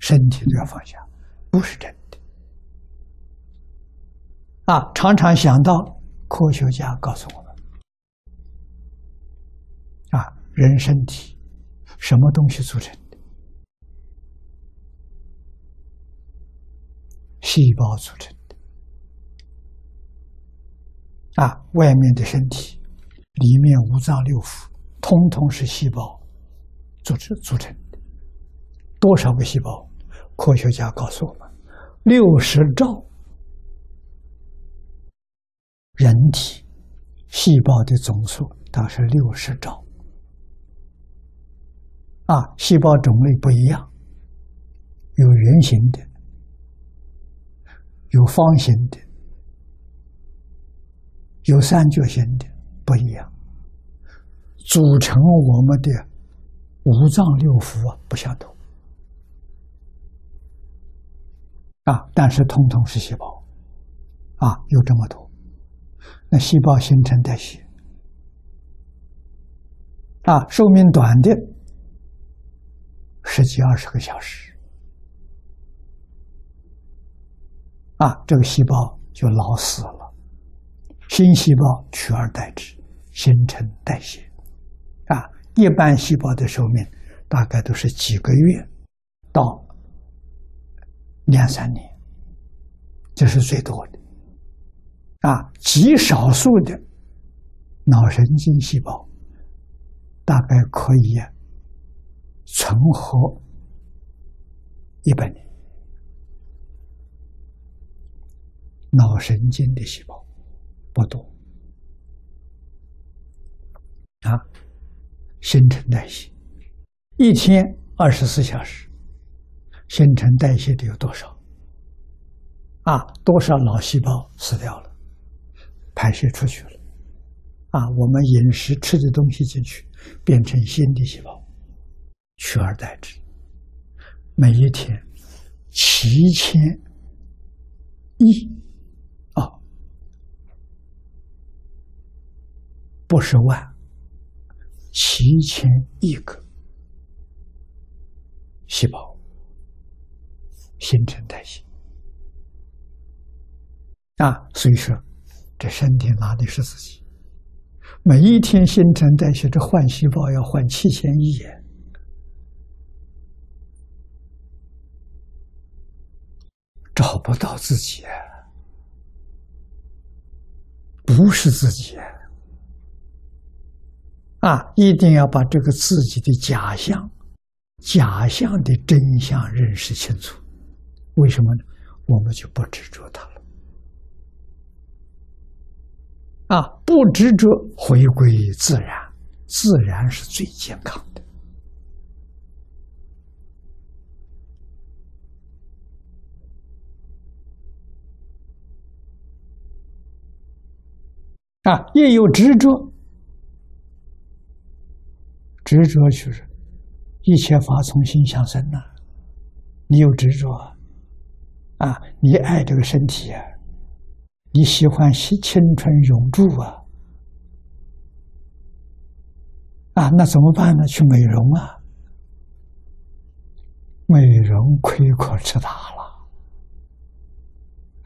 身体都要放下，不是真的。啊，常常想到科学家告诉我们，啊，人身体什么东西组成的？细胞组成的。啊，外面的身体，里面五脏六腑，通通是细胞组织组成的。多少个细胞？科学家告诉我们，六十兆人体细胞的总数，大概是六十兆。啊，细胞种类不一样，有圆形的，有方形的，有三角形的，不一样。组成我们的五脏六腑啊，不相同。啊，但是通通是细胞，啊，有这么多，那细胞新陈代谢，啊，寿命短的十几二十个小时，啊，这个细胞就老死了，新细胞取而代之，新陈代谢，啊，一般细胞的寿命大概都是几个月到。两三年，这是最多的，啊，极少数的脑神经细胞大概可以存活一百年。脑神经的细胞不多，啊，新陈代谢一天二十四小时。新陈代谢的有多少？啊，多少脑细胞死掉了，排泄出去了？啊，我们饮食吃的东西进去，变成新的细胞，取而代之。每一天七千亿，啊，不是万，七千亿个细胞。新陈代谢啊，所以说，这身体拿的是自己。每一天新陈代谢，这换细胞要换七千亿，找不到自己，不是自己啊！一定要把这个自己的假象、假象的真相认识清楚。为什么呢？我们就不执着它了。啊，不执着，回归自然，自然是最健康的。啊，也有执着，执着就是一切法从心想生呐。你有执着。啊，你爱这个身体啊，你喜欢青青春永驻啊，啊，那怎么办呢？去美容啊，美容亏可吃大了，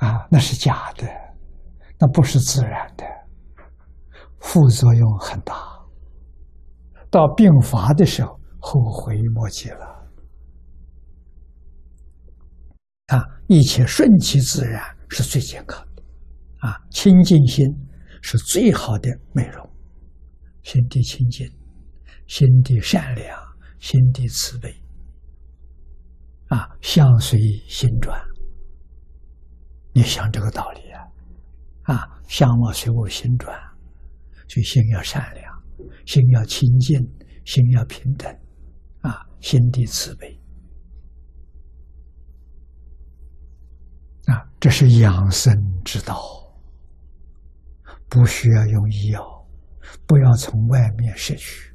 啊，那是假的，那不是自然的，副作用很大，到病发的时候后悔莫及了。啊，一切顺其自然是最健康的，啊，清净心是最好的美容，心地清净，心地善良，心地慈悲，啊，相随心转。你想这个道理啊？啊，相貌随我心转，所以心要善良，心要清净，心要平等，啊，心地慈悲。啊，这是养生之道，不需要用医药，不要从外面摄取。